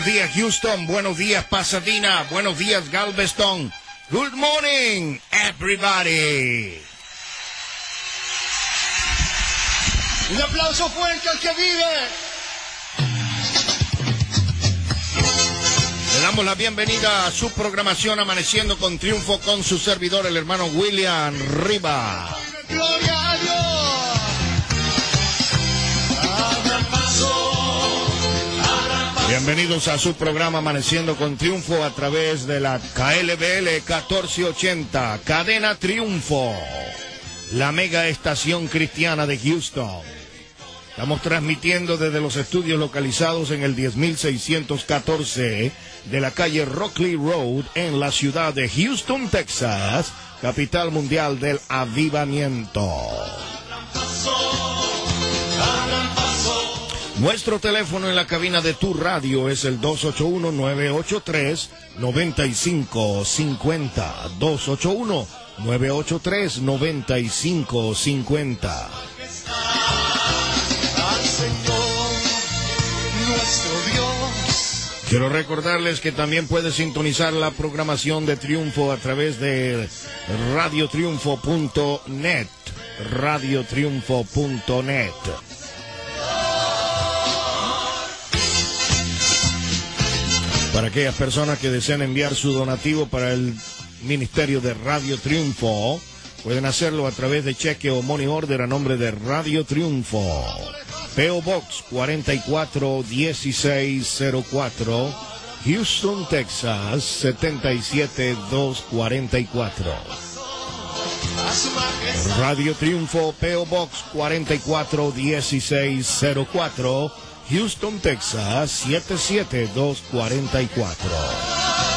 Buenos días Houston, buenos días Pasadena, buenos días Galveston. Good morning, everybody. Un aplauso fuerte al que vive. Le damos la bienvenida a su programación Amaneciendo con Triunfo con su servidor, el hermano William Riva. Bienvenidos a su programa Amaneciendo con Triunfo a través de la KLBL 1480, Cadena Triunfo, la mega estación cristiana de Houston. Estamos transmitiendo desde los estudios localizados en el 10614 de la calle Rockley Road en la ciudad de Houston, Texas, capital mundial del avivamiento. Nuestro teléfono en la cabina de tu radio es el 281-983-9550. 281-983-9550. Al Señor, nuestro Dios. Quiero recordarles que también puede sintonizar la programación de Triunfo a través de radiotriunfo.net. Radiotriunfo.net. Para aquellas personas que desean enviar su donativo para el Ministerio de Radio Triunfo, pueden hacerlo a través de cheque o money order a nombre de Radio Triunfo. PO Box 441604, Houston, Texas 77244. A su majestad. Radio Triunfo PO Box 441604, Houston, Texas 77244.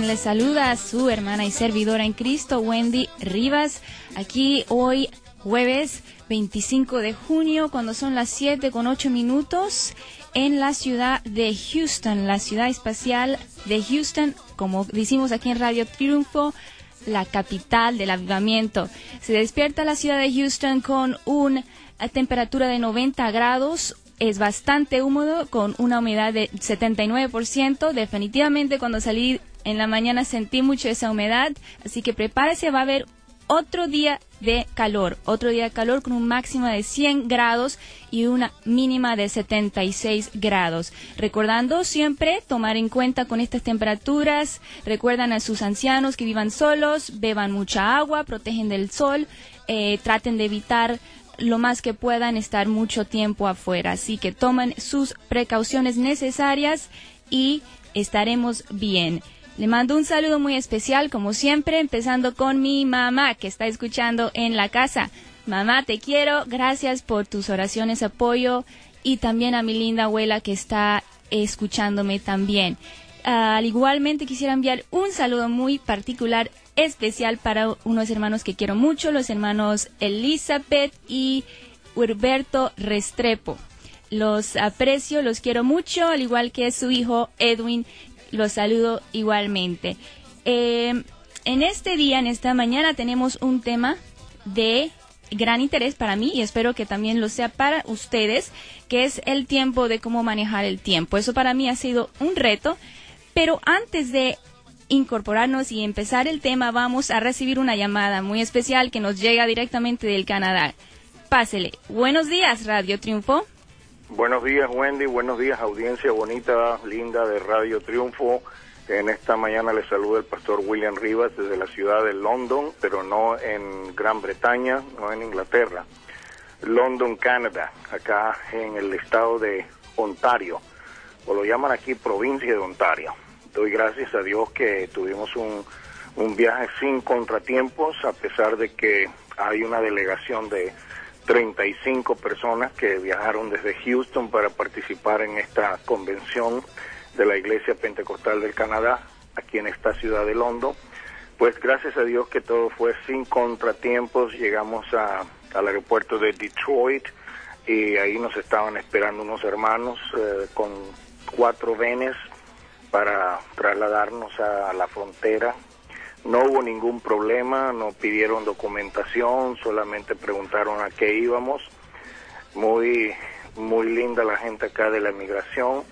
Les saluda su hermana y servidora en Cristo, Wendy Rivas. Aquí hoy, jueves 25 de junio, cuando son las 7 con 8 minutos, en la ciudad de Houston, la ciudad espacial de Houston, como decimos aquí en Radio Triunfo, la capital del avivamiento. Se despierta la ciudad de Houston con una temperatura de 90 grados. Es bastante húmedo con una humedad de 79%. Definitivamente cuando salí en la mañana sentí mucho esa humedad. Así que prepárese, va a haber otro día de calor. Otro día de calor con un máximo de 100 grados y una mínima de 76 grados. Recordando siempre tomar en cuenta con estas temperaturas. Recuerdan a sus ancianos que vivan solos, beban mucha agua, protegen del sol, eh, traten de evitar lo más que puedan estar mucho tiempo afuera. Así que tomen sus precauciones necesarias y estaremos bien. Le mando un saludo muy especial, como siempre, empezando con mi mamá que está escuchando en la casa. Mamá, te quiero. Gracias por tus oraciones, apoyo y también a mi linda abuela que está escuchándome también. Al igualmente quisiera enviar un saludo muy particular, especial para unos hermanos que quiero mucho, los hermanos Elizabeth y Hurberto Restrepo. Los aprecio, los quiero mucho, al igual que su hijo Edwin, los saludo igualmente. Eh, en este día, en esta mañana, tenemos un tema de gran interés para mí y espero que también lo sea para ustedes, que es el tiempo de cómo manejar el tiempo. Eso para mí ha sido un reto, pero antes de incorporarnos y empezar el tema, vamos a recibir una llamada muy especial que nos llega directamente del Canadá. Pásele. Buenos días, Radio Triunfo. Buenos días, Wendy. Buenos días, audiencia bonita, linda de Radio Triunfo. En esta mañana le saluda el pastor William Rivas desde la ciudad de London, pero no en Gran Bretaña, no en Inglaterra. London, Canadá, acá en el estado de Ontario, o lo llaman aquí provincia de Ontario. Doy gracias a Dios que tuvimos un, un viaje sin contratiempos, a pesar de que hay una delegación de 35 personas que viajaron desde Houston para participar en esta convención de la Iglesia Pentecostal del Canadá, aquí en esta ciudad de London. Pues gracias a Dios que todo fue sin contratiempos. Llegamos a, al aeropuerto de Detroit y ahí nos estaban esperando unos hermanos eh, con cuatro venes para trasladarnos a la frontera. No hubo ningún problema, no pidieron documentación, solamente preguntaron a qué íbamos. Muy, muy linda la gente acá de la migración.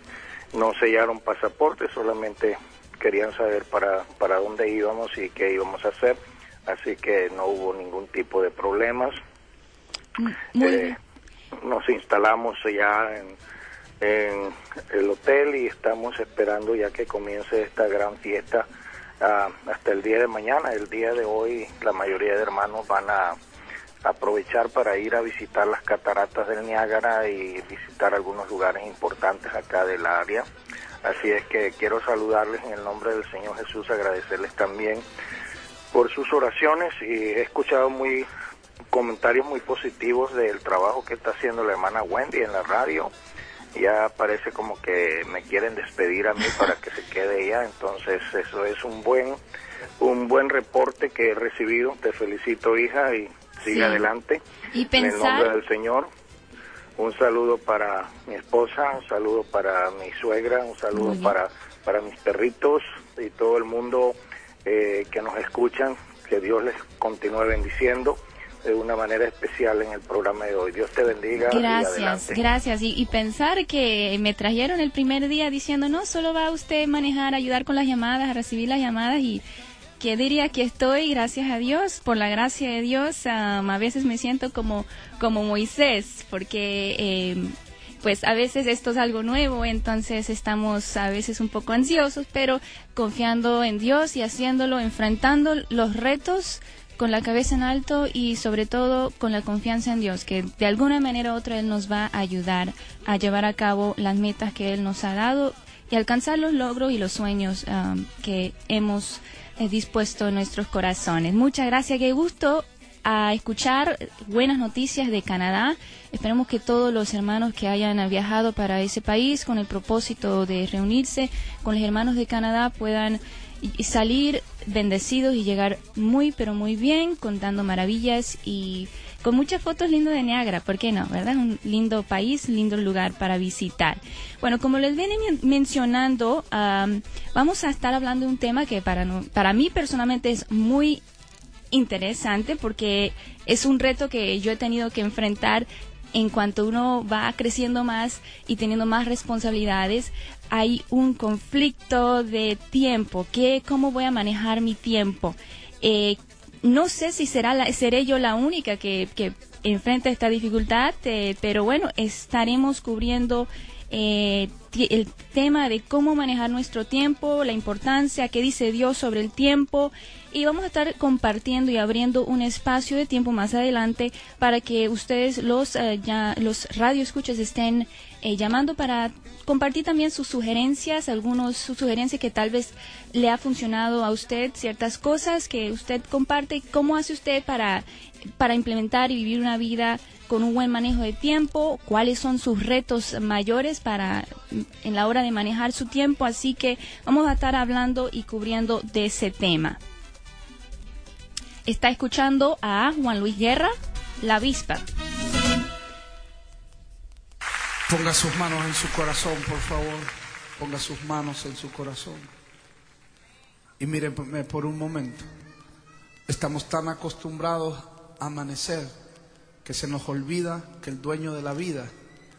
No sellaron pasaportes, solamente querían saber para, para dónde íbamos y qué íbamos a hacer. Así que no hubo ningún tipo de problemas. Eh, nos instalamos ya en, en el hotel y estamos esperando ya que comience esta gran fiesta ah, hasta el día de mañana. El día de hoy la mayoría de hermanos van a aprovechar para ir a visitar las cataratas del Niágara y visitar algunos lugares importantes acá del área. Así es que quiero saludarles en el nombre del Señor Jesús, agradecerles también por sus oraciones y he escuchado muy comentarios muy positivos del trabajo que está haciendo la hermana Wendy en la radio ya parece como que me quieren despedir a mí para que se quede ella, entonces eso es un buen un buen reporte que he recibido. Te felicito, hija, y sigue adelante. Y pensar... En el nombre del Señor. Un saludo para mi esposa, un saludo para mi suegra, un saludo para, para mis perritos y todo el mundo eh, que nos escuchan. Que Dios les continúe bendiciendo de una manera especial en el programa de hoy. Dios te bendiga. Gracias, gracias. Y, pensar que me trajeron el primer día diciendo, no, solo va usted manejar, ayudar con las llamadas, a recibir las llamadas y que diría que estoy, gracias a Dios, por la gracia de Dios, a veces me siento como, como Moisés, porque... Eh, pues a veces esto es algo nuevo, entonces estamos a veces un poco ansiosos, pero confiando en Dios y haciéndolo, enfrentando los retos con la cabeza en alto y sobre todo con la confianza en Dios, que de alguna manera u otra Él nos va a ayudar a llevar a cabo las metas que Él nos ha dado y alcanzar los logros y los sueños um, que hemos eh, dispuesto en nuestros corazones. Muchas gracias, qué gusto a escuchar buenas noticias de Canadá. Esperemos que todos los hermanos que hayan viajado para ese país con el propósito de reunirse con los hermanos de Canadá puedan y salir bendecidos y llegar muy pero muy bien contando maravillas y con muchas fotos lindas de Niagara, ¿por qué no? ¿Verdad? Un lindo país, lindo lugar para visitar. Bueno, como les viene mencionando, vamos a estar hablando de un tema que para, no, para mí personalmente es muy interesante porque es un reto que yo he tenido que enfrentar en cuanto uno va creciendo más y teniendo más responsabilidades, hay un conflicto de tiempo. ¿Qué, ¿Cómo voy a manejar mi tiempo? Eh, no sé si será la, seré yo la única que, que enfrenta esta dificultad, eh, pero bueno, estaremos cubriendo eh, el tema de cómo manejar nuestro tiempo, la importancia, qué dice Dios sobre el tiempo. Y vamos a estar compartiendo y abriendo un espacio de tiempo más adelante para que ustedes los eh, ya los radioescuchas estén eh, llamando para compartir también sus sugerencias, algunos sus sugerencias que tal vez le ha funcionado a usted, ciertas cosas que usted comparte, cómo hace usted para para implementar y vivir una vida con un buen manejo de tiempo, cuáles son sus retos mayores para en la hora de manejar su tiempo, así que vamos a estar hablando y cubriendo de ese tema. Está escuchando a Juan Luis Guerra, La Vispa. Ponga sus manos en su corazón, por favor. Ponga sus manos en su corazón. Y míreme por un momento. Estamos tan acostumbrados amanecer que se nos olvida que el dueño de la vida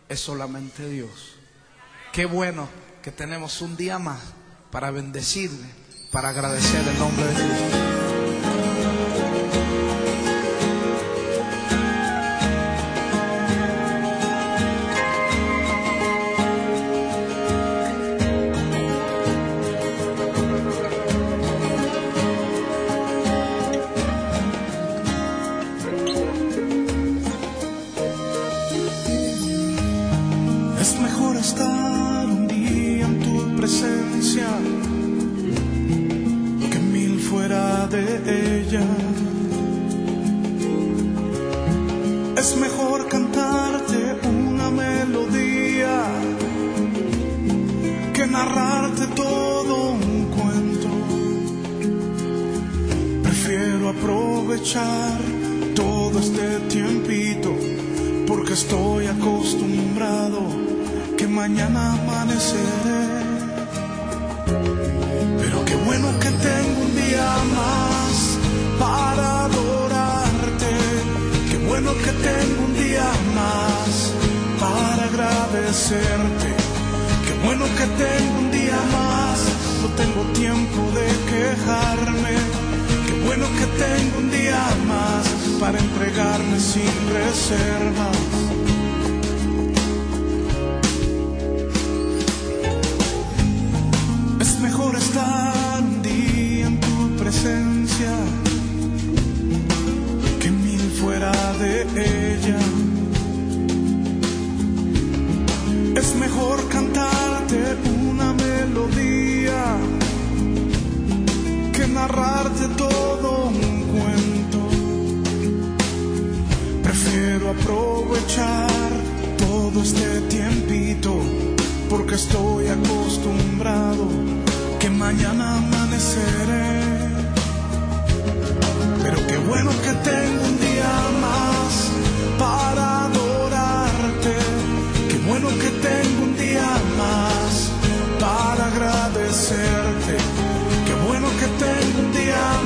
es solamente Dios. Qué bueno que tenemos un día más para bendecirle, para agradecer el nombre de Dios. De ella. Es mejor cantarte una melodía que narrarte todo un cuento. Prefiero aprovechar todo este tiempito porque estoy acostumbrado que mañana amaneceré. Pero qué bueno que tengo un día más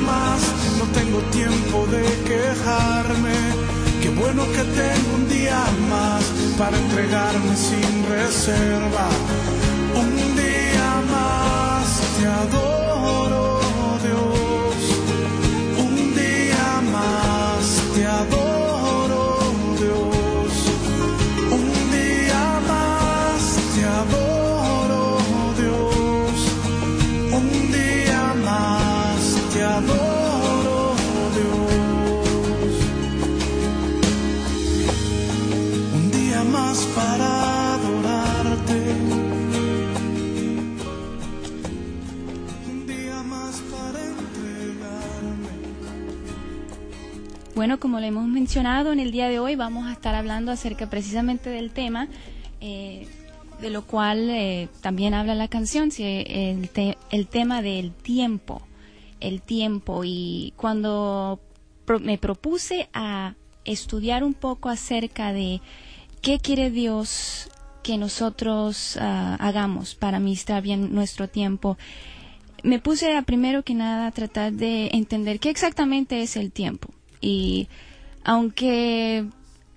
No tengo tiempo de quejarme. Qué bueno que tengo un día más para entregarme sin reserva. Un día más te adoro, Bueno, como le hemos mencionado en el día de hoy, vamos a estar hablando acerca precisamente del tema, eh, de lo cual eh, también habla la canción, el, te- el tema del tiempo, el tiempo. Y cuando me propuse a estudiar un poco acerca de qué quiere Dios que nosotros ah, hagamos para administrar bien nuestro tiempo, me puse a primero que nada a tratar de entender qué exactamente es el tiempo. Y aunque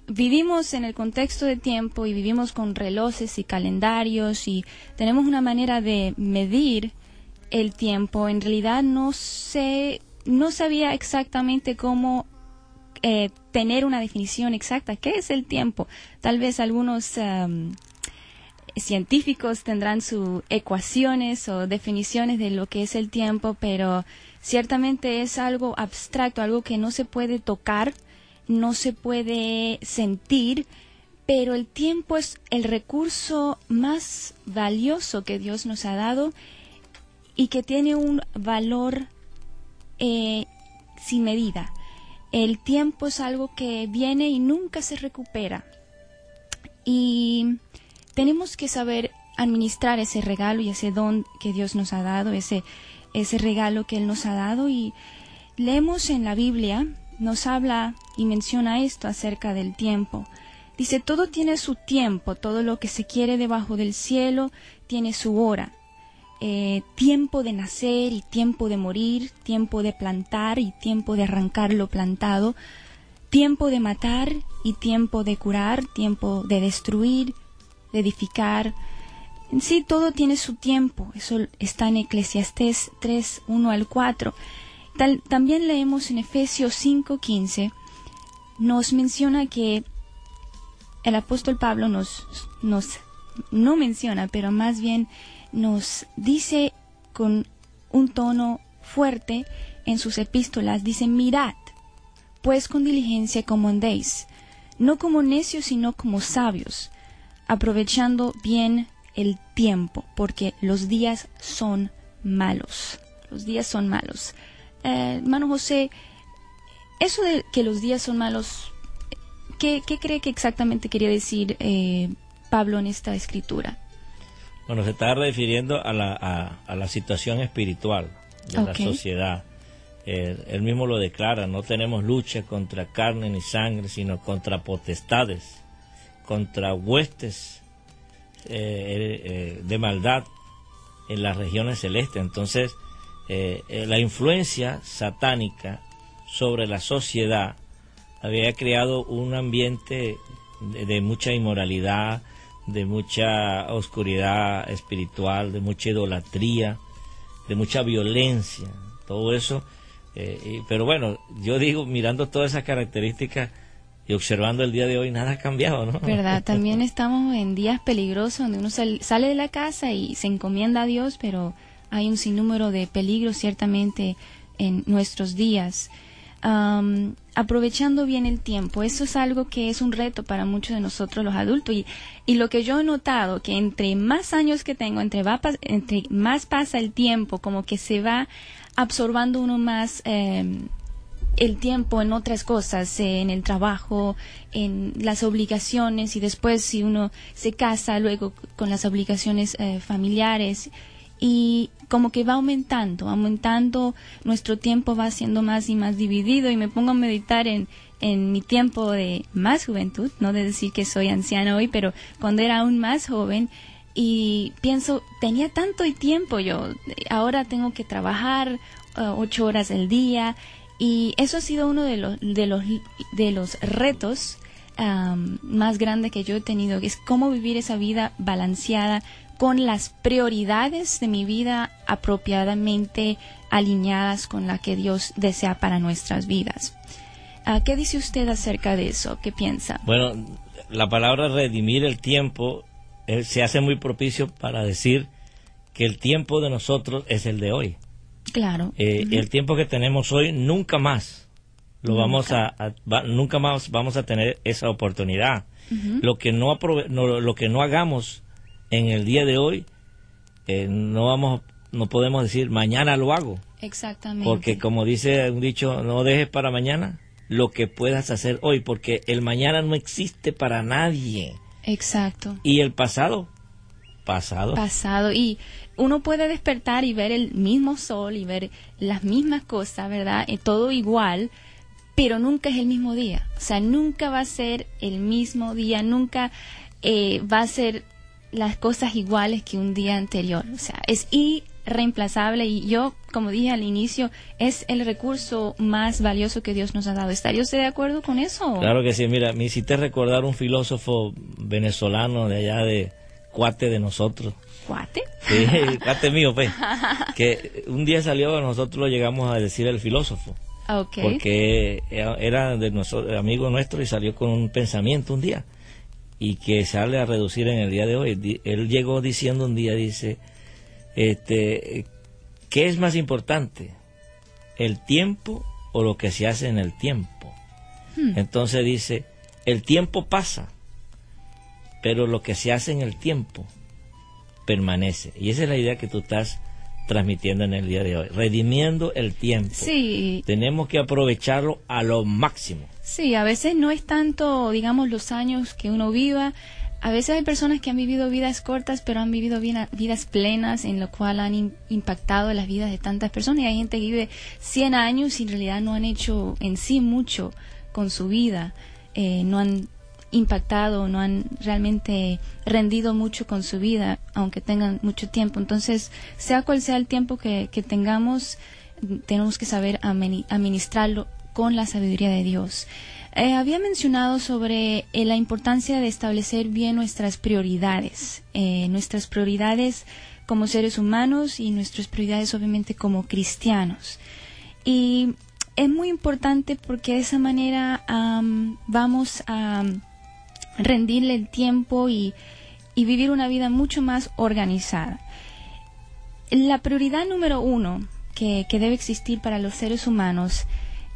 vivimos en el contexto de tiempo y vivimos con relojes y calendarios y tenemos una manera de medir el tiempo, en realidad no sé, no sabía exactamente cómo eh, tener una definición exacta. ¿Qué es el tiempo? Tal vez algunos científicos tendrán sus ecuaciones o definiciones de lo que es el tiempo, pero ciertamente es algo abstracto, algo que no se puede tocar, no se puede sentir, pero el tiempo es el recurso más valioso que Dios nos ha dado y que tiene un valor eh, sin medida. El tiempo es algo que viene y nunca se recupera. Y tenemos que saber administrar ese regalo y ese don que Dios nos ha dado, ese, ese regalo que Él nos ha dado. Y leemos en la Biblia, nos habla y menciona esto acerca del tiempo. Dice, todo tiene su tiempo, todo lo que se quiere debajo del cielo tiene su hora. Eh, tiempo de nacer y tiempo de morir, tiempo de plantar y tiempo de arrancar lo plantado, tiempo de matar y tiempo de curar, tiempo de destruir, de edificar. Sí, todo tiene su tiempo. Eso está en Eclesiastés 3, 1 al 4. Tal- también leemos en Efesios 5, 15, nos menciona que el apóstol Pablo nos, nos no menciona, pero más bien nos dice con un tono fuerte en sus epístolas, dice, mirad, pues con diligencia como andéis, no como necios, sino como sabios, aprovechando bien el tiempo, porque los días son malos. Los días son malos. Eh, hermano José, eso de que los días son malos, ¿qué, qué cree que exactamente quería decir eh, Pablo en esta escritura? Bueno, se está refiriendo a la, a, a la situación espiritual de la sociedad. él mismo lo declara, no tenemos lucha contra carne ni sangre, sino contra potestades, contra huestes de maldad en las regiones celestes. Entonces, la influencia satánica sobre la sociedad había creado un ambiente de, mucha inmoralidad, de mucha oscuridad espiritual, de mucha idolatría, de mucha violencia, todo eso. Eh, pero bueno, yo digo, mirando todas esas características y observando el día de hoy, nada ha cambiado, ¿no? Verdad, también estamos en días peligrosos donde uno sale de la casa y se encomienda a Dios, pero hay un sinnúmero de peligros ciertamente en nuestros días aprovechando bien el tiempo. Eso es algo que es un reto para muchos de nosotros los adultos. Y, y lo que yo he notado, que entre más años que tengo, entre, va, entre más pasa el tiempo, como que se va absorbando uno más em, el tiempo en otras cosas, en el trabajo, en las obligaciones y después si uno se casa luego con las obligaciones eh, familiares y como que va aumentando, aumentando, nuestro tiempo va siendo más y más dividido y me pongo a meditar en, en mi tiempo de más juventud, no de decir que soy anciana hoy, pero cuando era aún más joven y pienso, tenía tanto tiempo yo, ahora tengo que trabajar uh, ocho horas al día y eso ha sido uno de los, de los, de los retos más grandes que yo he tenido, es cómo vivir esa vida balanceada, con las prioridades de mi vida apropiadamente alineadas con la que Dios desea para nuestras vidas. Ah, ¿Qué dice usted acerca de eso? ¿Qué piensa? Bueno, la palabra redimir el tiempo eh, se hace muy propicio para decir que el tiempo de nosotros es el de hoy. Claro. Eh, el tiempo que tenemos hoy nunca más lo vamos a, nunca más vamos a tener esa oportunidad. Lo que no, lo que no hagamos en el día de hoy eh, no vamos no podemos decir mañana lo hago exactamente. Porque como dice un dicho no dejes para mañana lo que puedas hacer hoy porque el mañana no existe para nadie. Exacto. Y el pasado pasado. Pasado. Y uno puede despertar y ver el mismo sol y ver las mismas cosas verdad y todo igual pero nunca es el mismo día o sea nunca va a ser el mismo día nunca eh, va a ser las cosas iguales que un día anterior. O sea, es irreemplazable y yo, como dije al inicio, es el recurso más valioso que Dios nos ha dado. ¿Estaría usted de acuerdo con eso? Claro que sí. Mira, me hiciste recordar un filósofo venezolano de allá de cuate de nosotros. ¿Cuate? Sí, cuate mío, pues. Que un día salió, nosotros lo llegamos a decir el filósofo. Okay. Porque era de nuestro amigo nuestro y salió con un pensamiento un día y que sale a reducir en el día de hoy. Él llegó diciendo un día, dice, este, ¿qué es más importante? ¿El tiempo o lo que se hace en el tiempo? Hmm. Entonces dice, el tiempo pasa, pero lo que se hace en el tiempo permanece. Y esa es la idea que tú estás transmitiendo en el día de hoy, redimiendo el tiempo. Sí. Tenemos que aprovecharlo a lo máximo. Sí, a veces no es tanto, digamos, los años que uno viva. A veces hay personas que han vivido vidas cortas, pero han vivido vidas plenas, en lo cual han impactado las vidas de tantas personas. Y hay gente que vive 100 años y en realidad no han hecho en sí mucho con su vida. Eh, no han impactado, no han realmente rendido mucho con su vida, aunque tengan mucho tiempo. Entonces, sea cual sea el tiempo que, tengamos, tenemos que saber administrarlo con la sabiduría de Dios. Eh, había mencionado sobre eh, la importancia de establecer bien nuestras prioridades, eh, nuestras prioridades como seres humanos y nuestras prioridades obviamente como cristianos. Y es muy importante porque de esa manera vamos a rendirle el tiempo y, y vivir una vida mucho más organizada. La prioridad número uno que, que debe existir para los seres humanos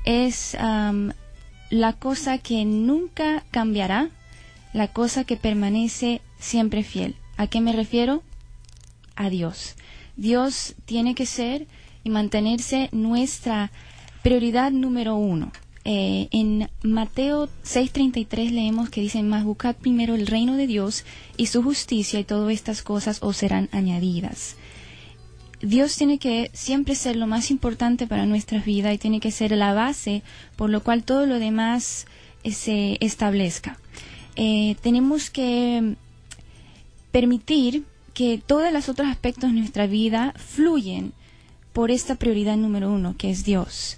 es la cosa que nunca cambiará, la cosa que permanece siempre fiel. ¿A qué me refiero? A Dios. Dios tiene que ser y mantenerse nuestra prioridad número uno. Eh, en Mateo 6:33 leemos que dice, más buscad primero el reino de Dios y su justicia y todas estas cosas os serán añadidas. Dios tiene que siempre ser lo más importante para nuestra vida y tiene que ser la base por lo cual todo lo demás eh, se establezca. Eh, tenemos que permitir que todos los otros aspectos de nuestra vida fluyen por esta prioridad número uno, que es Dios.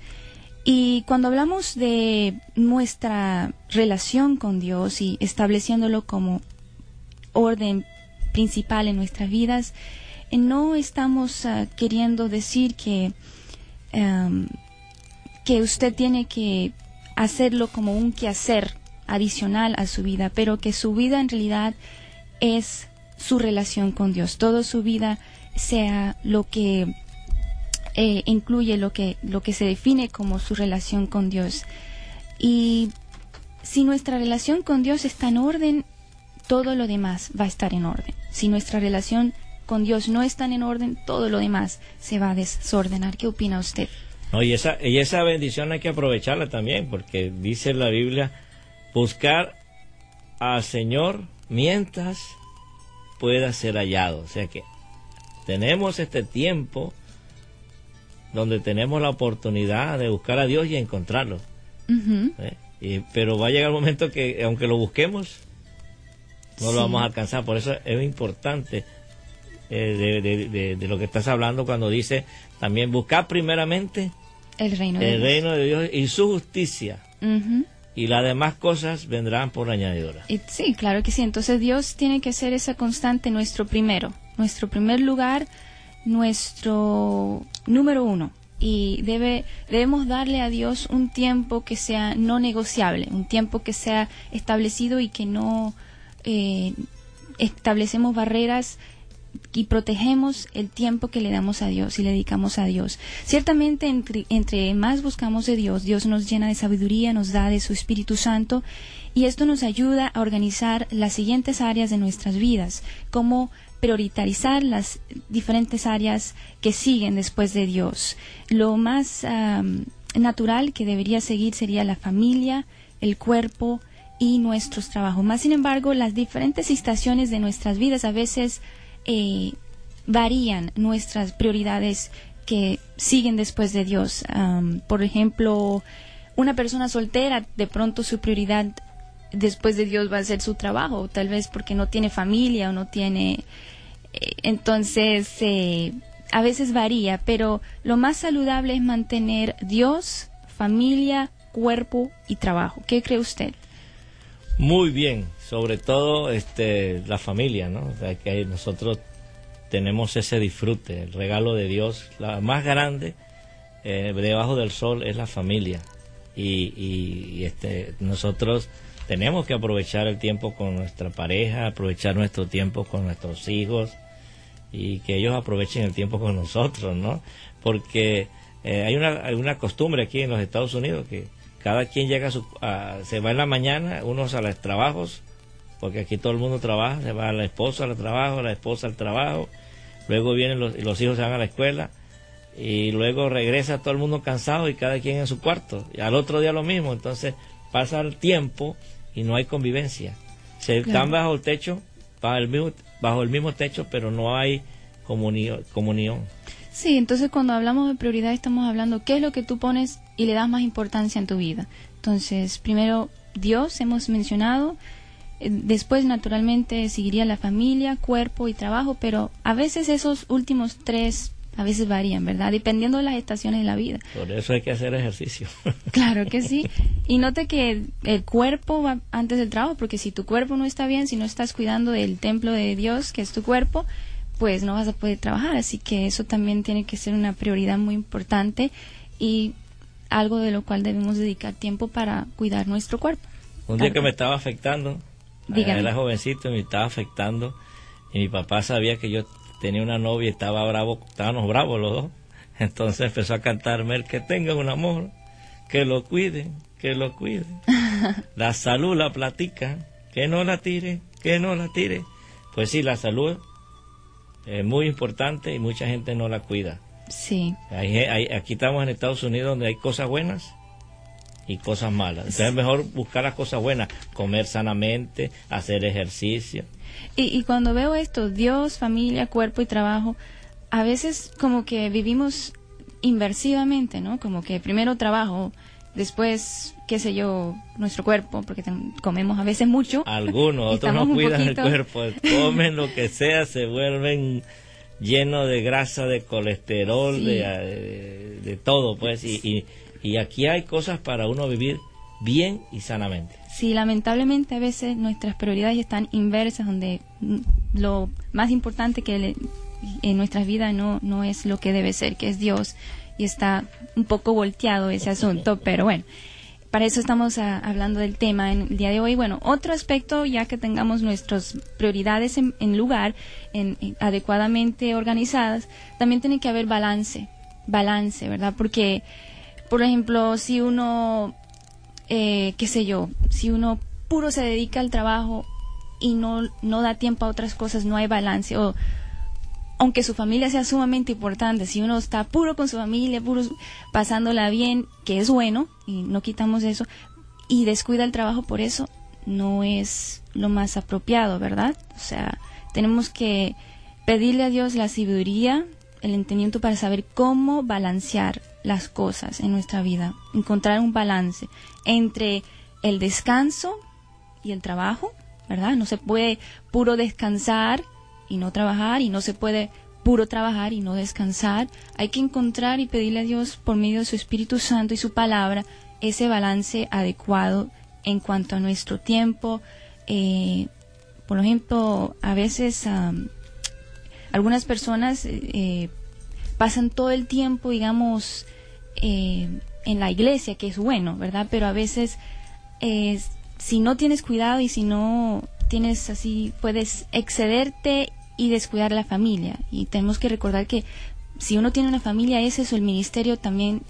Y cuando hablamos de nuestra relación con Dios y estableciéndolo como orden principal en nuestras vidas, eh, no estamos ah, queriendo decir que, em, que usted tiene que hacerlo como un quehacer adicional a su vida, pero que su vida en realidad es su relación con Dios. Toda su vida sea lo que eh, incluye lo que, lo que se define como su relación con Dios. Y si nuestra relación con Dios está en orden, todo lo demás va a estar en orden. Si nuestra relación con Dios no está en orden, todo lo demás se va a desordenar. ¿Qué opina usted? y, esa, y esa bendición hay que aprovecharla también, porque dice la Biblia, buscar al Señor mientras pueda ser hallado. O sea que tenemos este tiempo donde tenemos la oportunidad de buscar a Dios y encontrarlo. ¿Eh? pero va a llegar el momento que, aunque lo busquemos, no lo vamos a alcanzar. Por eso es importante eh, de, lo que estás hablando cuando dice también buscar primeramente el reino de, el reino de Dios y su justicia. Y las demás cosas vendrán por añadidura. sí, claro que sí. Entonces Dios tiene que ser esa constante nuestro primero, nuestro primer lugar nuestro número uno y debe, debemos darle a Dios un tiempo que sea no negociable, un tiempo que sea establecido y que no eh, establecemos barreras y protegemos el tiempo que le damos a Dios y le dedicamos a Dios. Ciertamente entre, entre más buscamos de Dios, Dios nos llena de sabiduría, nos da de su Espíritu Santo y esto nos ayuda a organizar las siguientes áreas de nuestras vidas, como priorizar las diferentes áreas que siguen después de Dios. Lo más natural que debería seguir sería la familia, el cuerpo y nuestros trabajos. Más sin embargo, las diferentes estaciones de nuestras vidas a veces eh, varían nuestras prioridades que siguen después de Dios. por ejemplo, una persona soltera, de pronto su prioridad después de Dios va a ser su trabajo, tal vez porque no tiene familia o no tiene entonces, eh, a veces varía, pero lo más saludable es mantener Dios, familia, cuerpo y trabajo. ¿Qué cree usted? Muy bien, sobre todo este, la familia, ¿no? O sea, que nosotros tenemos ese disfrute, el regalo de Dios, la más grande eh, debajo del sol es la familia. Y, y, este, nosotros tenemos que aprovechar el tiempo con nuestra pareja, aprovechar nuestro tiempo con nuestros hijos y que ellos aprovechen el tiempo con nosotros, ¿no? Porque eh, hay, una, hay una costumbre aquí en los Estados Unidos que cada quien llega a su, se va en la mañana, unos a los trabajos, porque aquí todo el mundo trabaja, se va la esposa al trabajo, la esposa al trabajo, luego vienen los, los hijos se van a la escuela y luego regresa todo el mundo cansado y cada quien en su cuarto, y al otro día lo mismo, entonces pasa el tiempo y no hay convivencia. Se están bajo el techo, bajo el, mismo, bajo el mismo techo, pero no hay comunión, comunión. Sí, entonces cuando hablamos de prioridad estamos hablando qué es lo que tú pones y le das más importancia en tu vida. Entonces, primero Dios hemos mencionado, eh, después naturalmente seguiría la familia, cuerpo y trabajo, pero a veces esos últimos tres a veces varían, ¿verdad? Dependiendo de las estaciones de la vida. Por eso hay que hacer ejercicio. claro que sí. Y note que el cuerpo va antes del trabajo, porque si tu cuerpo no está bien, si no estás cuidando del templo de Dios, que es tu cuerpo, pues no vas a poder trabajar. Así que eso también tiene que ser una prioridad muy importante y algo de lo cual debemos dedicar tiempo para cuidar nuestro cuerpo. Un día que me estaba afectando, era jovencito y me estaba afectando, y mi papá sabía que yo tenía una novia y estaba bravo, estábamos bravos los dos. Entonces empezó a cantarme que tenga un amor, que lo cuide, que lo cuide. La salud la platica, que no la tire, que no la tire. Pues sí, la salud es muy importante y mucha gente no la cuida. Sí. aquí estamos en Estados Unidos donde hay cosas buenas y cosas malas. Entonces es mejor buscar las cosas buenas, comer sanamente, hacer ejercicio. Y, y cuando veo esto, Dios, familia, cuerpo y trabajo, a veces como que vivimos inversivamente, ¿no? Como que primero trabajo, después, qué sé yo, nuestro cuerpo, porque comemos a veces mucho. Algunos, otros no cuidan el cuerpo, comen lo que sea, se vuelven llenos de grasa, de colesterol, de, de, todo, pues, y, y aquí hay cosas para uno vivir bien y sanamente. Sí, lamentablemente a veces nuestras prioridades están inversas, donde lo más importante que en nuestras vidas no, no es lo que debe ser, que es Dios, y está un poco volteado ese asunto, pero bueno, para eso estamos ah, hablando del tema en el día de hoy. Bueno, otro aspecto, ya que tengamos nuestras prioridades en, lugar, en, adecuadamente organizadas, también tiene que haber balance, balance, ¿verdad? Porque, por ejemplo, si uno, eh, qué sé yo, si uno puro se dedica al trabajo y no, no da tiempo a otras cosas, no hay balance. O, aunque su familia sea sumamente importante, si uno está puro con su familia, puro pasándola bien, que es bueno, y no quitamos eso, y descuida el trabajo por eso, no es lo más apropiado, ¿verdad? O sea, tenemos que pedirle a Dios la sabiduría, el entendimiento para saber cómo balancear las cosas en nuestra vida, encontrar un balance entre el descanso y el trabajo, ¿verdad? No se puede puro descansar y no trabajar y no se puede puro trabajar y no descansar. Hay que encontrar y pedirle a Dios por medio de su Espíritu Santo y su palabra ese balance adecuado en cuanto a nuestro tiempo. Eh, por ejemplo, a veces algunas personas eh, pasan todo el tiempo, digamos, eh, en la iglesia, que es bueno, ¿verdad? Pero a veces, si no tienes cuidado y si no tienes así, puedes excederte y descuidar la familia. Y tenemos que recordar que si uno tiene una familia, ese es el ministerio también,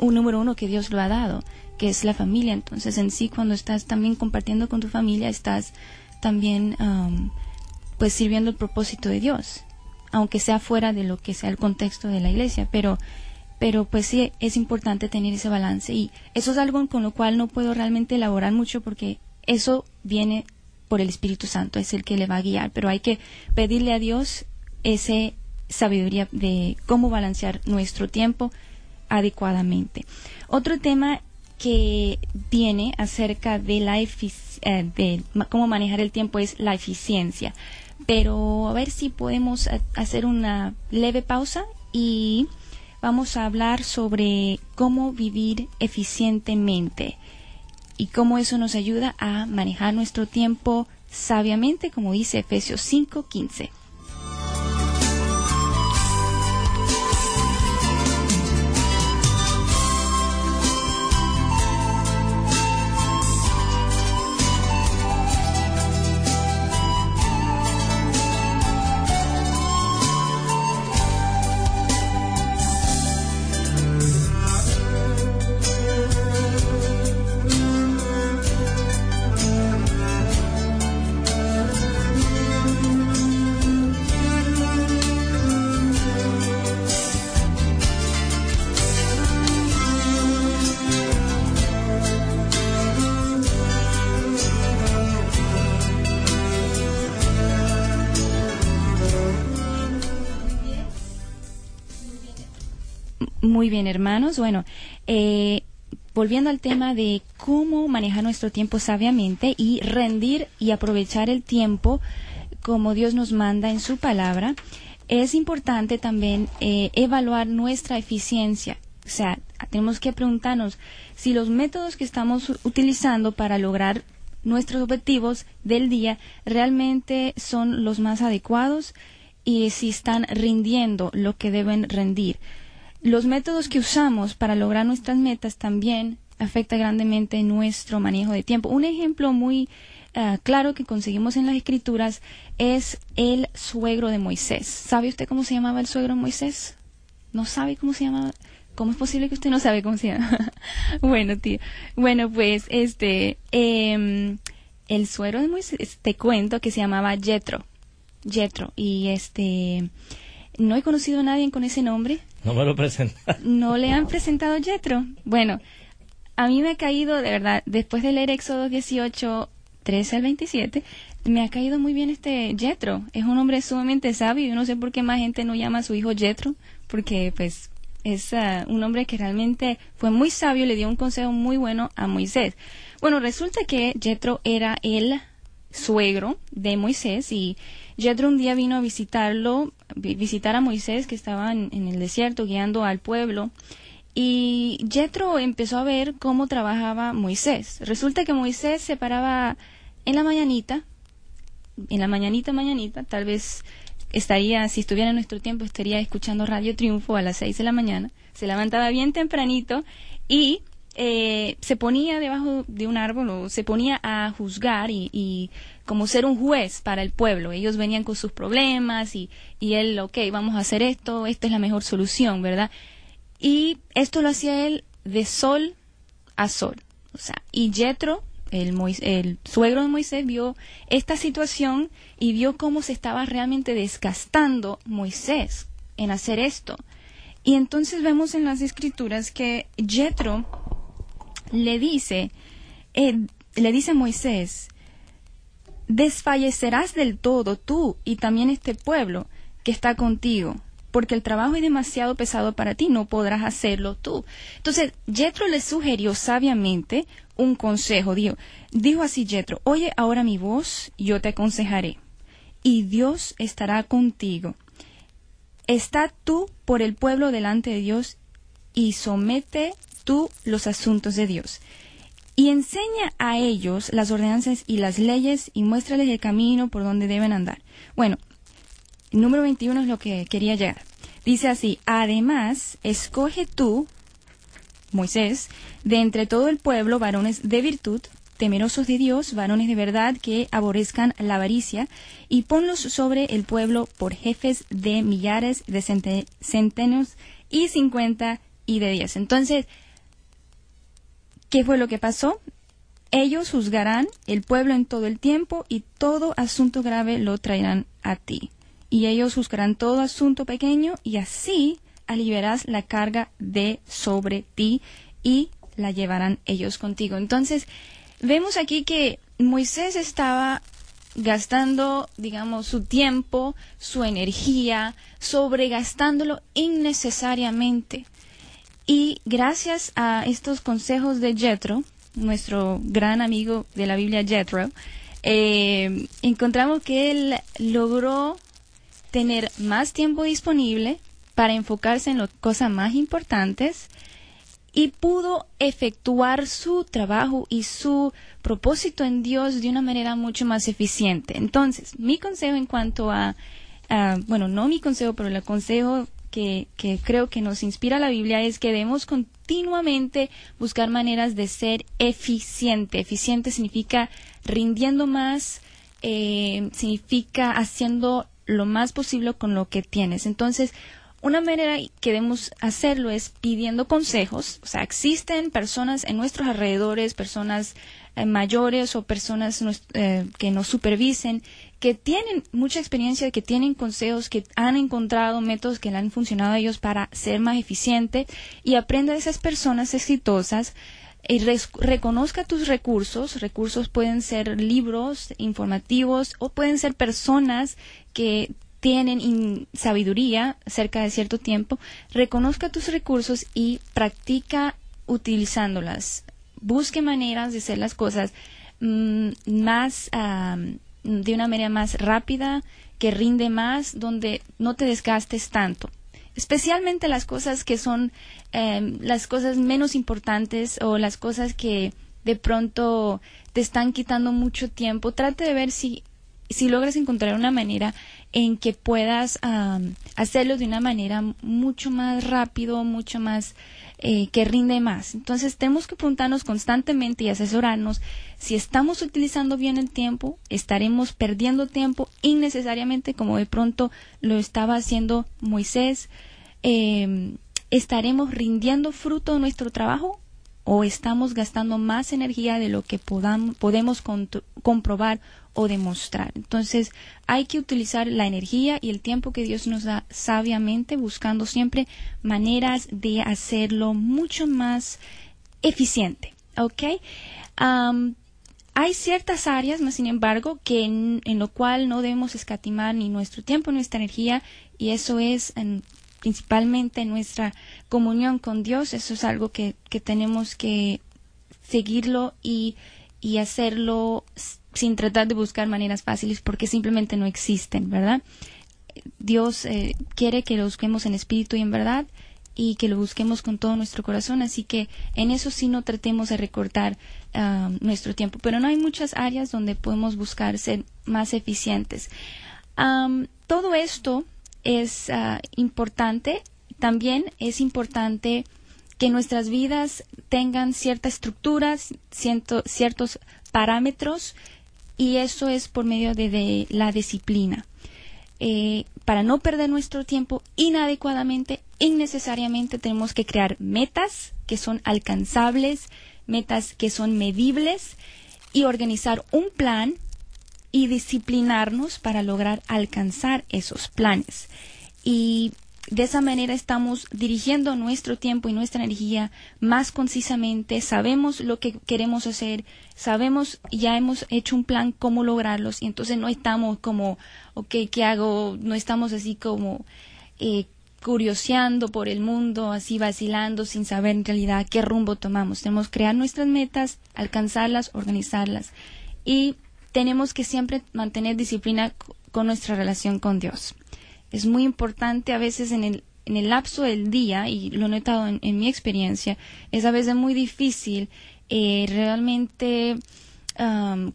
un número uno que Dios lo ha dado, que es la familia. Entonces, en sí, cuando estás también compartiendo con tu familia, estás también, pues, sirviendo el propósito de Dios, aunque sea fuera de lo que sea el contexto de la iglesia. Pero, pero pues sí, es importante tener ese balance. Y eso es algo con lo cual no puedo realmente elaborar mucho porque eso viene por el Espíritu Santo, es el que le va a guiar, pero hay que pedirle a Dios esa sabiduría de cómo balancear nuestro tiempo adecuadamente. Otro tema que viene acerca de la eh, de cómo manejar el tiempo es la eficiencia. Pero a ver si podemos hacer una leve pausa y vamos a hablar sobre cómo vivir eficientemente y cómo eso nos ayuda a manejar nuestro tiempo sabiamente, como dice Efesios 5:15. Muy bien, hermanos. Bueno, eh, volviendo al tema de cómo manejar nuestro tiempo sabiamente y rendir y aprovechar el tiempo como Dios nos manda en su palabra, es importante también eh, evaluar nuestra eficiencia. O sea, tenemos que preguntarnos si los métodos que estamos utilizando para lograr nuestros objetivos del día realmente son los más adecuados y si están rindiendo lo que deben rendir los métodos que usamos para lograr nuestras metas también afecta grandemente nuestro manejo de tiempo. Un ejemplo muy ah, claro que conseguimos en las escrituras es el suegro de Moisés. ¿Sabe usted cómo se llamaba el suegro de Moisés? ¿No sabe cómo se llamaba? ¿Cómo es posible que usted no sabe cómo se llama? bueno, tío. Bueno, pues este, em, el suegro de Moisés, te cuento que se llamaba Jetro. Jetro. Y este, no he conocido a nadie con ese nombre. No me lo presentaron. ¿No le han presentado Jetro? Bueno, a mí me ha caído, de verdad, después de leer Éxodo 18, 13 al 27, me ha caído muy bien este Jetro. Es un hombre sumamente sabio. Yo no sé por qué más gente no llama a su hijo Jetro, porque pues es ah, un hombre que realmente fue muy sabio, le dio un consejo muy bueno a Moisés. Bueno, resulta que Jetro era el suegro de Moisés y Jetro un día vino a visitarlo, visitar a Moisés que estaba en, el desierto guiando al pueblo. Y Jetro empezó a ver cómo trabajaba Moisés. Resulta que Moisés se paraba en la mañanita, en la mañanita, mañanita, tal vez estaría, si estuviera en nuestro tiempo, estaría escuchando Radio Triunfo a las seis de la mañana. Se levantaba bien tempranito y eh, se ponía debajo de un árbol o se ponía a juzgar y, como ser un juez para el pueblo. Ellos venían con sus problemas y, y él, ok, vamos a hacer esto, esta es la mejor solución, ¿verdad? Y esto lo hacía él de sol a sol. O sea, y Jetro el, el, suegro de Moisés vio esta situación y vio cómo se estaba realmente desgastando Moisés en hacer esto. Y entonces vemos en las escrituras que Jetro le dice, eh, le dice Moisés, desfallecerás del todo tú y también este pueblo que está contigo, porque el trabajo es demasiado pesado para ti, no podrás hacerlo tú. Entonces, Jetro le sugirió sabiamente un consejo. Dijo, dijo así Jetro, oye ahora mi voz, yo te aconsejaré, y Dios estará contigo. Está tú por el pueblo delante de Dios y somete tú los asuntos de Dios. Y enseña a ellos las ordenanzas y las leyes y muéstrales el camino por donde deben andar. Bueno, número 21 es lo que quería llegar. Dice así, además, escoge tú, Moisés, de entre todo el pueblo varones de virtud, temerosos de Dios, varones de verdad que aborrezcan la avaricia, y ponlos sobre el pueblo por jefes de millares, de centenos y cincuenta y de diez. Entonces, ¿qué fue lo que pasó? Ellos juzgarán el pueblo en todo el tiempo y todo asunto grave lo traerán a ti y ellos juzgarán todo asunto pequeño y así aliviarás la carga de sobre ti y la llevarán ellos contigo. Entonces, vemos aquí que Moisés estaba gastando, digamos, su tiempo, su energía, sobregastándolo innecesariamente. Y gracias a estos consejos de Jethro, nuestro gran amigo de la Biblia Jethro, eh, encontramos que él logró tener más tiempo disponible para enfocarse en las cosas más importantes y pudo efectuar su trabajo y su propósito en Dios de una manera mucho más eficiente. Entonces, mi consejo en cuanto a, bueno, no mi consejo, pero el consejo que, creo que nos inspira la Biblia es que debemos continuamente buscar maneras de ser eficiente. Eficiente significa rindiendo más, eh, significa haciendo lo más posible con lo que tienes. Entonces, una manera que debemos hacerlo es pidiendo consejos. O sea, existen personas en nuestros alrededores, personas eh, mayores o personas eh, que nos supervisen, que tienen mucha experiencia, que tienen consejos, que han encontrado métodos que le han funcionado a ellos para ser más eficiente y aprenda de esas personas exitosas y reconozca tus recursos. Recursos pueden ser libros informativos o pueden ser personas que tienen sabiduría cerca de cierto tiempo. Reconozca tus recursos y practica utilizándolas. Busque maneras de hacer las cosas mm, más de una manera más rápida, que rinde más, donde no te desgastes tanto especialmente las cosas que son em, las cosas menos importantes o las cosas que de pronto te están quitando mucho tiempo. Trate de ver si, si logras encontrar una manera en que puedas hacerlo de una manera mucho más rápido, mucho más eh, que rinde más. Entonces tenemos que preguntarnos constantemente y asesorarnos si estamos utilizando bien el tiempo, estaremos perdiendo tiempo innecesariamente como de pronto lo estaba haciendo Moisés, em, estaremos rindiendo fruto de nuestro trabajo o estamos gastando más energía de lo que podamos, podemos comprobar o demostrar. Entonces hay que utilizar la energía y el tiempo que Dios nos da sabiamente, buscando siempre maneras de hacerlo mucho más eficiente. ¿Ok? hay ciertas áreas, más sin embargo, que en, lo cual no debemos escatimar ni nuestro tiempo ni nuestra energía, y eso es en, principalmente nuestra comunión con Dios. Eso es algo que, que tenemos que seguirlo y, y hacerlo sin tratar de buscar maneras fáciles porque simplemente no existen, ¿verdad? Dios eh, quiere que lo busquemos en espíritu y en verdad y que lo busquemos con todo nuestro corazón, así que en eso sí no tratemos de recortar ah, nuestro tiempo, pero no hay muchas áreas donde podemos buscar ser más eficientes. todo esto es ah, importante, también es importante que nuestras vidas tengan ciertas estructuras, ciertos parámetros, y eso es por medio de, la disciplina. Eh, para no perder nuestro tiempo inadecuadamente, innecesariamente tenemos que crear metas que son alcanzables, metas que son medibles y organizar un plan y disciplinarnos para lograr alcanzar esos planes. Y de esa manera estamos dirigiendo nuestro tiempo y nuestra energía más concisamente, sabemos lo que queremos hacer, sabemos, ya hemos hecho un plan cómo lograrlos y entonces no estamos como, ok, ¿qué hago? No estamos así como eh, curioseando por el mundo, así vacilando sin saber en realidad qué rumbo tomamos. Tenemos que crear nuestras metas, alcanzarlas, organizarlas y tenemos que siempre mantener disciplina con nuestra relación con Dios es muy importante a veces en el, en el lapso del día, y lo he notado en, mi experiencia, es a veces muy difícil eh, realmente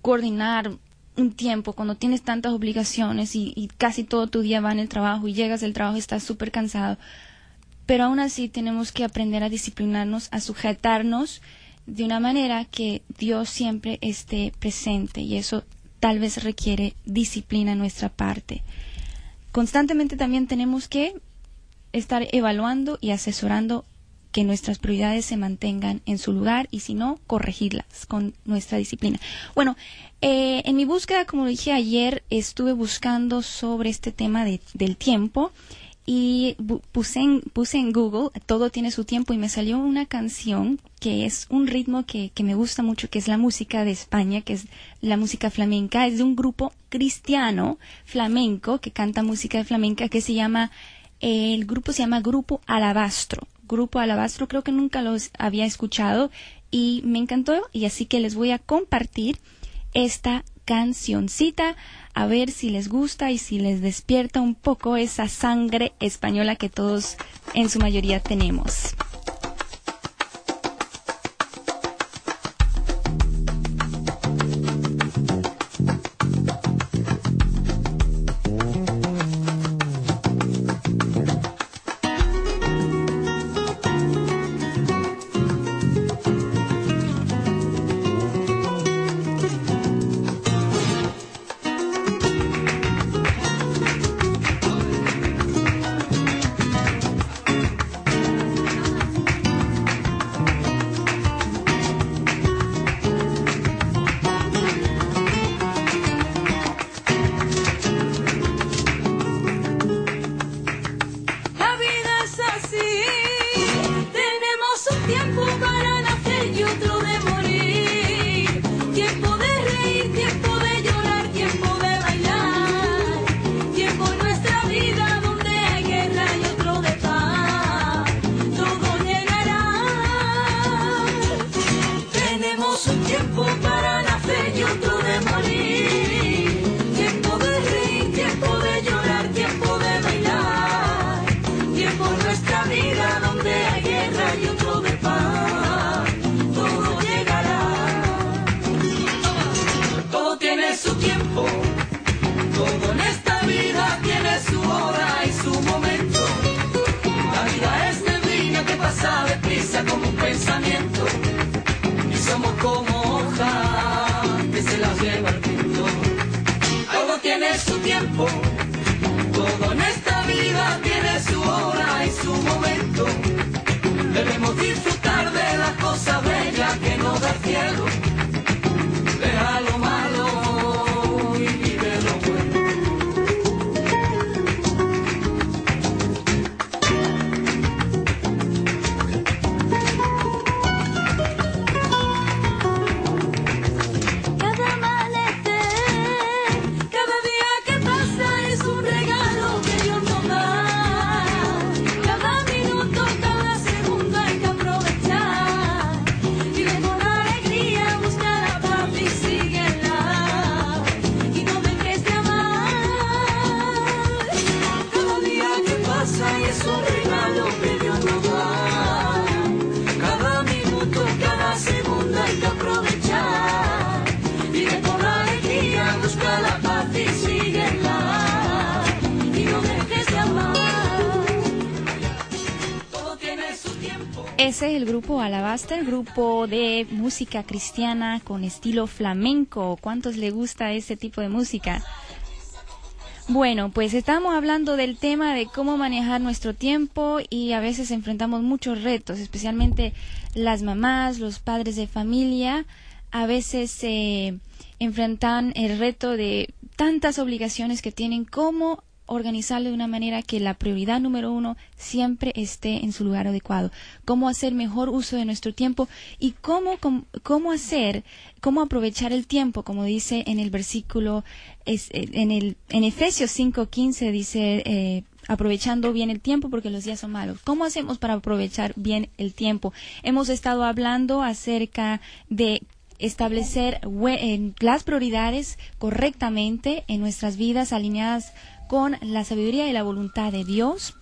coordinar un tiempo cuando tienes tantas obligaciones y, casi todo tu día va en el trabajo y llegas del trabajo y estás súper cansado. Pero aún así tenemos que aprender a disciplinarnos, a sujetarnos de una manera que Dios siempre esté presente y eso tal vez requiere disciplina en nuestra parte constantemente también tenemos que estar evaluando y asesorando que nuestras prioridades se mantengan en su lugar y si no, corregirlas con nuestra disciplina. Bueno, eh, en mi búsqueda, como dije ayer, estuve buscando sobre este tema de, del tiempo y puse en, puse en Google todo tiene su tiempo y me salió una canción que es un ritmo que, que me gusta mucho, que es la música de España, que es la música flamenca, es de un grupo cristiano flamenco que canta música flamenca que se llama, el grupo se llama Grupo Alabastro. Grupo Alabastro creo que nunca los había escuchado y me encantó y así que les voy a compartir esta cancioncita a ver si les gusta y si les despierta un poco esa sangre española que todos en su mayoría tenemos. Es el grupo Alabaster, grupo de música cristiana con estilo flamenco. ¿Cuántos le gusta ese tipo de música? Bueno, pues estamos hablando del tema de cómo manejar nuestro tiempo y a veces enfrentamos muchos retos, especialmente las mamás, los padres de familia, a veces se enfrentan el reto de tantas obligaciones que tienen, cómo organizarlo de una manera que la prioridad número uno siempre esté en su lugar adecuado. Cómo hacer mejor uso de nuestro tiempo y cómo, cómo, hacer, cómo aprovechar el tiempo, como dice en el versículo, es, en, el, en Efesios 5.15 dice, eh, aprovechando bien el tiempo porque los días son malos. ¿Cómo hacemos para aprovechar bien el tiempo? Hemos estado hablando acerca de establecer las prioridades correctamente en nuestras vidas alineadas con la sabiduría y la voluntad de Dios.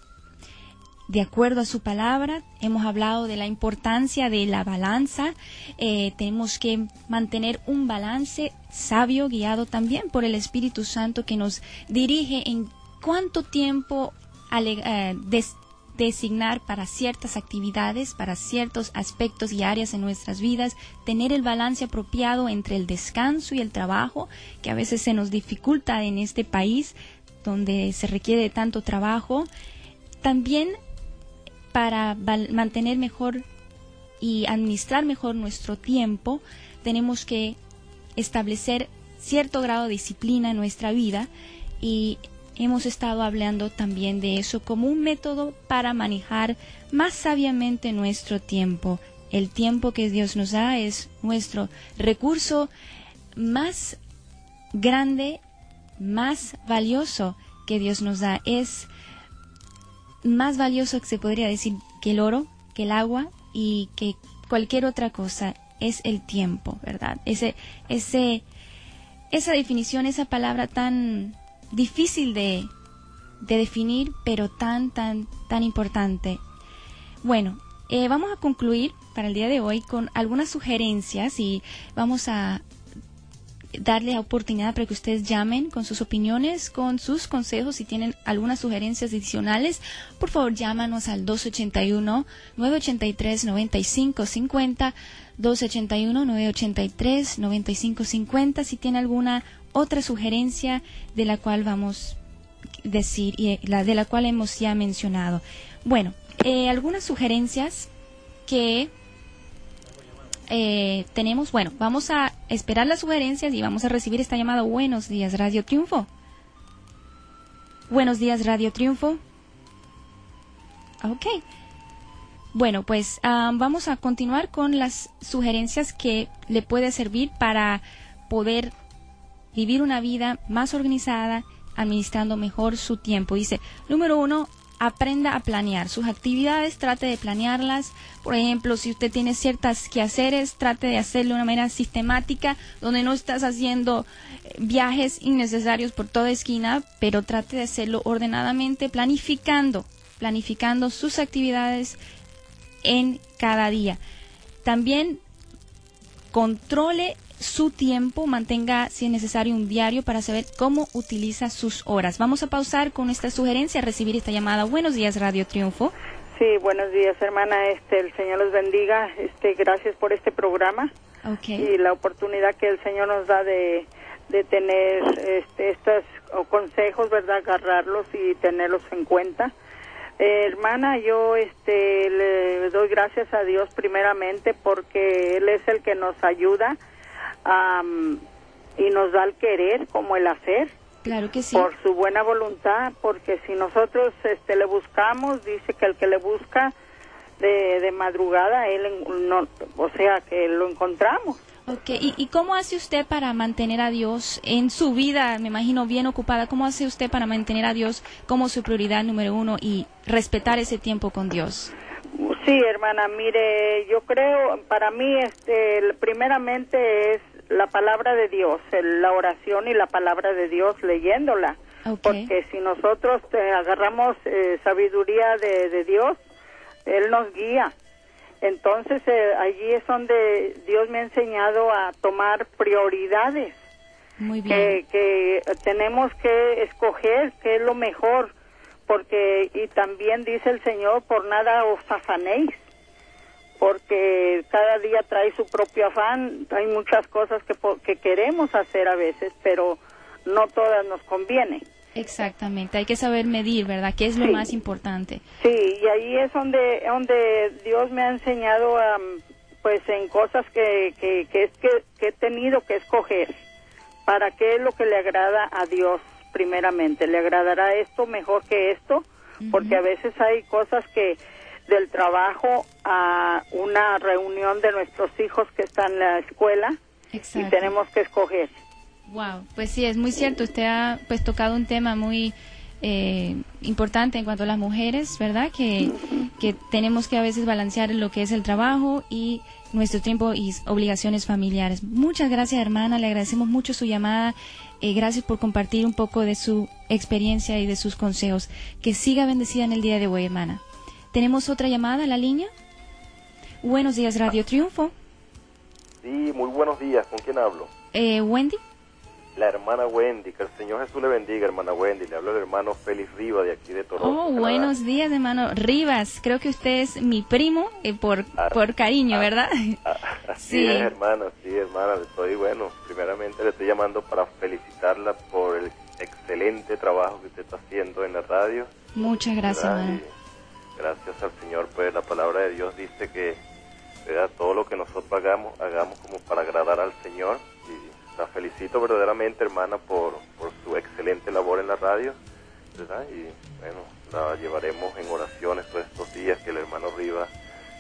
De acuerdo a su palabra, hemos hablado de la importancia de la balanza. Eh, tenemos que mantener un balance sabio, guiado también por el Espíritu Santo que nos dirige en cuánto tiempo eh, designar para ciertas actividades, para ciertos aspectos y áreas en nuestras vidas, tener el balance apropiado entre el descanso y el trabajo, que a veces se nos dificulta en este país, donde se requiere tanto trabajo, también para mantener mejor y administrar mejor nuestro tiempo, tenemos que establecer cierto grado de disciplina en nuestra vida y hemos estado hablando también de eso como un método para manejar más sabiamente nuestro tiempo. El tiempo que Dios nos da es nuestro recurso más grande más valioso que Dios nos da. Es más valioso que se podría decir que el oro, que el agua y que cualquier otra cosa es el tiempo, ¿verdad? Ese, ese, esa definición, esa palabra tan difícil de, de definir, pero tan, tan, tan importante. Bueno, eh, vamos a concluir para el día de hoy con algunas sugerencias y vamos a darle oportunidad para que ustedes llamen con sus opiniones, con sus consejos, si tienen algunas sugerencias adicionales, por favor llámanos al 281-983-9550, 281-983-9550, si tiene alguna otra sugerencia de la cual vamos a decir y la de la cual hemos ya mencionado. Bueno, eh, algunas sugerencias que eh, tenemos, bueno, vamos a esperar las sugerencias y vamos a recibir esta llamada. Buenos días, Radio Triunfo. Buenos días, Radio Triunfo. Ok. Bueno, pues vamos a continuar con las sugerencias que le puede servir para poder vivir una vida más organizada, administrando mejor su tiempo. Dice, número uno, aprenda a planear sus actividades, trate de planearlas. Por ejemplo, si usted tiene ciertas quehaceres, trate de hacerlo de una manera sistemática, donde no estás haciendo eh, viajes innecesarios por toda esquina, pero trate de hacerlo ordenadamente, planificando, planificando sus actividades en cada día. También controle su tiempo, mantenga si es necesario un diario para saber cómo utiliza sus horas. Vamos a pausar con esta sugerencia, recibir esta llamada. Buenos días, Radio Triunfo. Sí, buenos días, hermana. Este, el Señor los bendiga. Este, gracias por este programa y la oportunidad que el Señor nos da de, de tener este, estos consejos, ¿verdad? Agarrarlos y tenerlos en cuenta. Eh, hermana, yo este, le doy gracias a Dios primeramente porque Él es el que nos ayuda y nos da el querer como el hacer. Claro que sí. Por su buena voluntad, porque si nosotros este, le buscamos, dice que el que le busca de, de madrugada, él no, o sea, que lo encontramos. Ok, ¿Y, ¿Y cómo hace usted para mantener a Dios en su vida, me imagino bien ocupada, cómo hace usted para mantener a Dios como su prioridad número uno y respetar ese tiempo con Dios? Sí, hermana, mire, yo creo, para mí, este, primeramente es la palabra de Dios, la oración y la palabra de Dios leyéndola. Porque si nosotros eh, agarramos eh, sabiduría de, Dios, Él nos guía. Entonces eh, allí es donde Dios me ha enseñado a tomar prioridades. Muy bien. Que, tenemos que escoger qué es lo mejor, porque y también dice el Señor, por nada os afanéis porque cada día trae su propio afán, hay muchas cosas que, que queremos hacer a veces, pero no todas nos conviene. Exactamente, hay que saber medir, ¿verdad? ¿Qué es lo más importante? Sí, y ahí es donde, donde Dios me ha enseñado, pues, en cosas que, que, que, que, he tenido que escoger. ¿Para qué es lo que le agrada a Dios primeramente? ¿Le agradará esto mejor que esto? Porque a veces hay cosas que del trabajo a una reunión de nuestros hijos que están en la escuela y tenemos que escoger. Wow, pues sí, es muy cierto. Usted ha pues tocado un tema muy eh, importante en cuanto a las mujeres, ¿verdad? Que, que tenemos que a veces balancear lo que es el trabajo y nuestro tiempo y obligaciones familiares. Muchas gracias, hermana. Le agradecemos mucho su llamada. Eh, gracias por compartir un poco de su experiencia y de sus consejos. Que siga bendecida en el día de hoy, hermana. Tenemos otra llamada a la línea. Buenos días, Radio Triunfo. Sí, muy buenos días. ¿Con quién hablo? Eh, Wendy la hermana Wendy, que el Señor Jesús le bendiga, hermana Wendy. Le hablo el hermano Félix Rivas de aquí de Toronto. Oh, buenos días, hermano Rivas. Creo que usted es mi primo eh, por, ah, por cariño, ah, ¿verdad? Ah, sí, hermana, sí, hermana. Estoy bueno. Primeramente le estoy llamando para felicitarla por el excelente trabajo que usted está haciendo en la radio. Muchas gracias, hermano. Gracias al Señor, pues la palabra de Dios dice que todo lo que nosotros hagamos, hagamos como para agradar al Señor la felicito verdaderamente, hermana, por, por su excelente labor en la radio, ¿verdad? Y bueno, la llevaremos en oraciones todos estos días que el hermano Rivas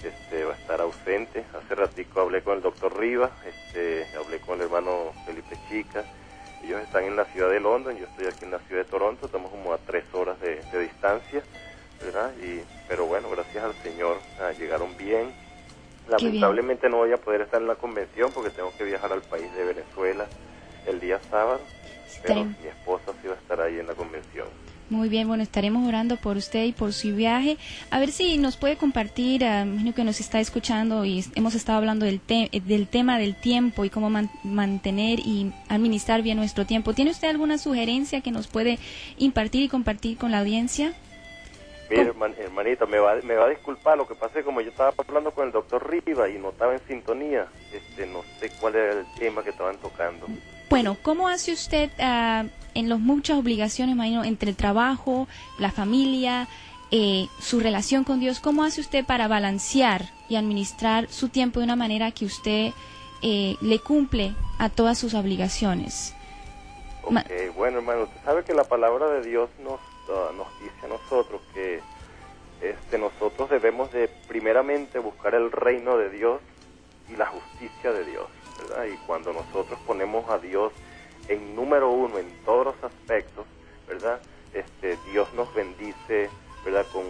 este, va a estar ausente. Hace ratico hablé con el doctor Rivas, este, hablé con el hermano Felipe Chica. Ellos están en la ciudad de London, yo estoy aquí en la ciudad de Toronto, estamos como a tres horas de, distancia, ¿verdad? Y, pero bueno, gracias al Señor, ah, llegaron bien, Lamentablemente no voy a poder estar en la convención porque tengo que viajar al país de Venezuela el día sábado, pero mi esposa sí va a estar ahí en la convención. Muy bien, bueno, estaremos orando por usted y por su viaje. A ver si nos puede compartir, uh, imagino que nos está escuchando y hemos estado hablando del, del tema del tiempo y cómo mantener y administrar bien nuestro tiempo. ¿Tiene usted alguna sugerencia que nos puede impartir y compartir con la audiencia? Mire, hermanita, me va, me va a disculpar, lo que pasa es como yo estaba hablando con el doctor Riva y no estaba en sintonía, este, no sé cuál era el tema que estaban tocando. Bueno, ¿cómo hace usted uh, en las muchas obligaciones, imagino, entre el trabajo, la familia, eh, su relación con Dios? ¿Cómo hace usted para balancear y administrar su tiempo de una manera que usted eh, le cumple a todas sus obligaciones? Bueno, hermano, usted sabe que la palabra de Dios nos nos dice a nosotros que este, nosotros debemos de primeramente buscar el reino de Dios y la justicia de Dios, ¿verdad? Y cuando nosotros ponemos a Dios en número uno en todos los aspectos, ¿verdad? Este, Dios nos bendice, ¿verdad? Con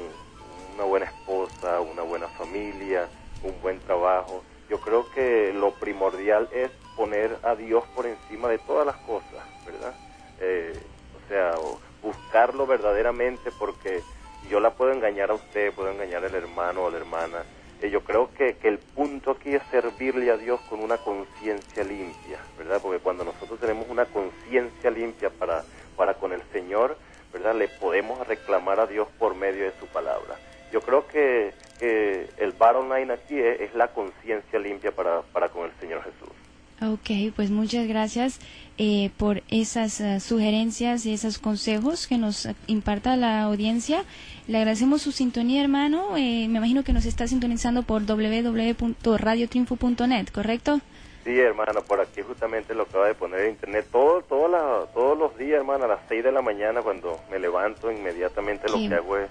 una buena esposa, una buena familia, un buen trabajo. Yo creo que lo primordial es poner a Dios por encima de todas las cosas, ¿verdad? Eh, o sea, buscarlo verdaderamente porque yo la puedo engañar a usted, puedo engañar al hermano o a la hermana. Y yo creo que, que, el punto aquí es servirle a Dios con una conciencia limpia, ¿verdad? Porque cuando nosotros tenemos una conciencia limpia para, para con el Señor, ¿verdad? Le podemos reclamar a Dios por medio de su palabra. Yo creo que, que el bottom line aquí es, es la conciencia limpia para, para con el Señor Jesús. Ok, pues muchas gracias eh, por esas uh, sugerencias y esos consejos que nos imparta la audiencia. Le agradecemos su sintonía, hermano. Eh, me imagino que nos está sintonizando por www.radiotriunfo.net, ¿correcto? Sí, hermano, por aquí justamente lo acaba de poner en internet. Todo, todo todos los días, hermano, a las 6 de la mañana cuando me levanto, inmediatamente lo que hago es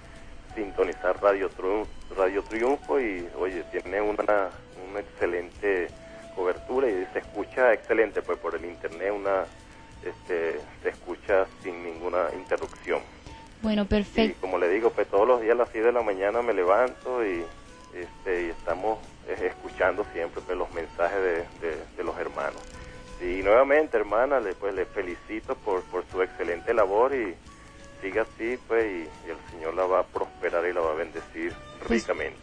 sintonizar Radio, Radio Triunfo y, oye, tiene una, una excelente cobertura y se escucha excelente, pues por el internet una este, se escucha sin ninguna interrupción. Bueno, perfecto. Y como le digo, pues todos los días a las 6 de la mañana me levanto y, este, y estamos eh, escuchando siempre pues, los mensajes de, de, los hermanos. Y nuevamente, hermana, le, pues, le felicito por, por su excelente labor y siga así, pues, y, y el Señor la va a prosperar y la va a bendecir pues, ricamente.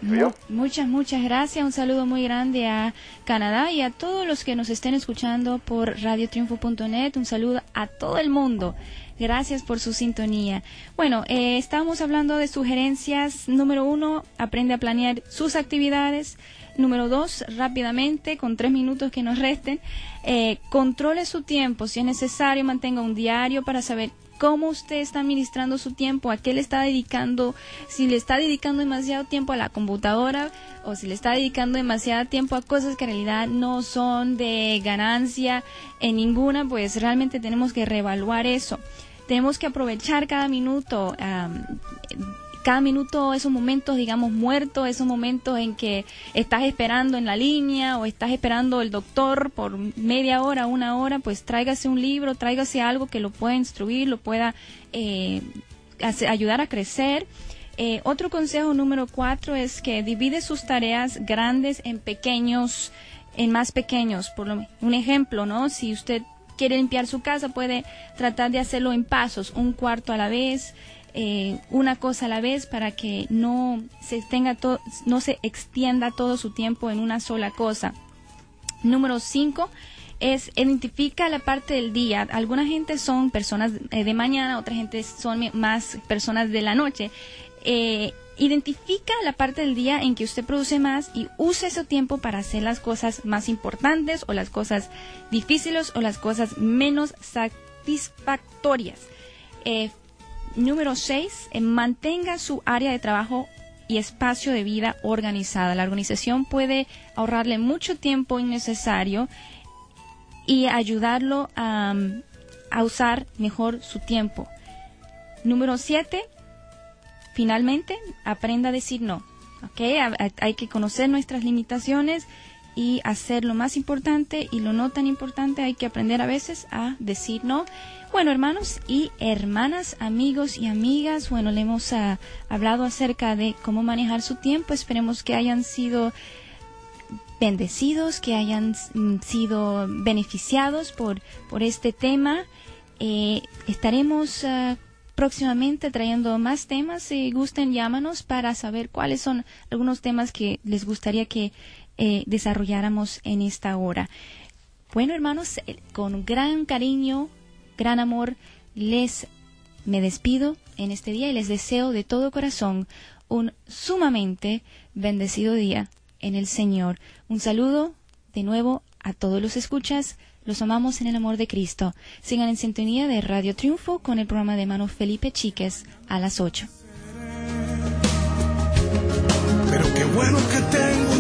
muchas, muchas gracias. Un saludo muy grande a Canadá y a todos los que nos estén escuchando por radiotriunfo.net. Un saludo a todo el mundo. Gracias por su sintonía. Bueno, eh, estamos hablando de sugerencias. Número uno, aprende a planear sus actividades. Número dos, rápidamente, con tres minutos que nos resten, eh, controle su tiempo. Si es necesario, mantenga un diario para saber cómo usted está administrando su tiempo, a qué le está dedicando, si le está dedicando demasiado tiempo a la computadora o si le está dedicando demasiado tiempo a cosas que en realidad no son de ganancia en ninguna, pues realmente tenemos que reevaluar eso. Tenemos que aprovechar cada minuto cada minuto, esos momentos, digamos, muertos, esos momentos en que estás esperando en la línea o estás esperando el doctor por media hora, una hora, pues tráigase un libro, tráigase algo que lo pueda instruir, lo pueda eh, ayudar a crecer. Eh, otro consejo número cuatro es que divide sus tareas grandes en pequeños, en más pequeños. Por lo, un ejemplo, ¿no? Si usted quiere limpiar su casa, puede tratar de hacerlo en pasos, un cuarto a la vez, eh, una cosa a la vez para que no se tenga no se extienda todo su tiempo en una sola cosa. Número 5 es identifica la parte del día. Alguna gente son personas eh, de mañana, otra gente son más personas de la noche. Eh, identifica la parte del día en que usted produce más y use ese tiempo para hacer las cosas más importantes o las cosas difíciles o las cosas menos satisfactorias. Número 6, eh, mantenga su área de trabajo y espacio de vida organizada. La organización puede ahorrarle mucho tiempo innecesario y ayudarlo a, usar mejor su tiempo. Número 7, finalmente, aprenda a decir no. ¿okay? Hay que conocer nuestras limitaciones y hacer lo más importante y lo no tan importante. Hay que aprender a veces a decir no. Bueno, hermanos y hermanas, amigos y amigas, bueno, le hemos ah, hablado acerca de cómo manejar su tiempo. Esperemos que hayan sido bendecidos, que hayan mm, sido beneficiados por, por este tema. Eh, estaremos ah, próximamente trayendo más temas. Si gusten, llámanos para saber cuáles son algunos temas que les gustaría que eh, desarrolláramos en esta hora. Bueno, hermanos, eh, con gran cariño gran amor, les me despido en este día y les deseo de todo corazón un sumamente bendecido día en el Señor. Un saludo de nuevo a todos los escuchas. Los amamos en el amor de Cristo. Sigan en sintonía de Radio Triunfo con el programa de hermano Felipe Chiques a las 8. Pero bueno que tengo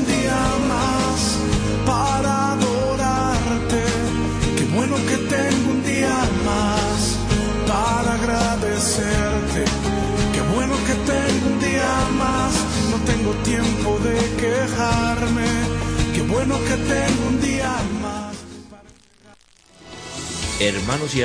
bueno que tengo un día más para agradecerte. Qué bueno que tengo un día más, no tengo tiempo de quejarme. Qué bueno que tengo un día más. Hermanos y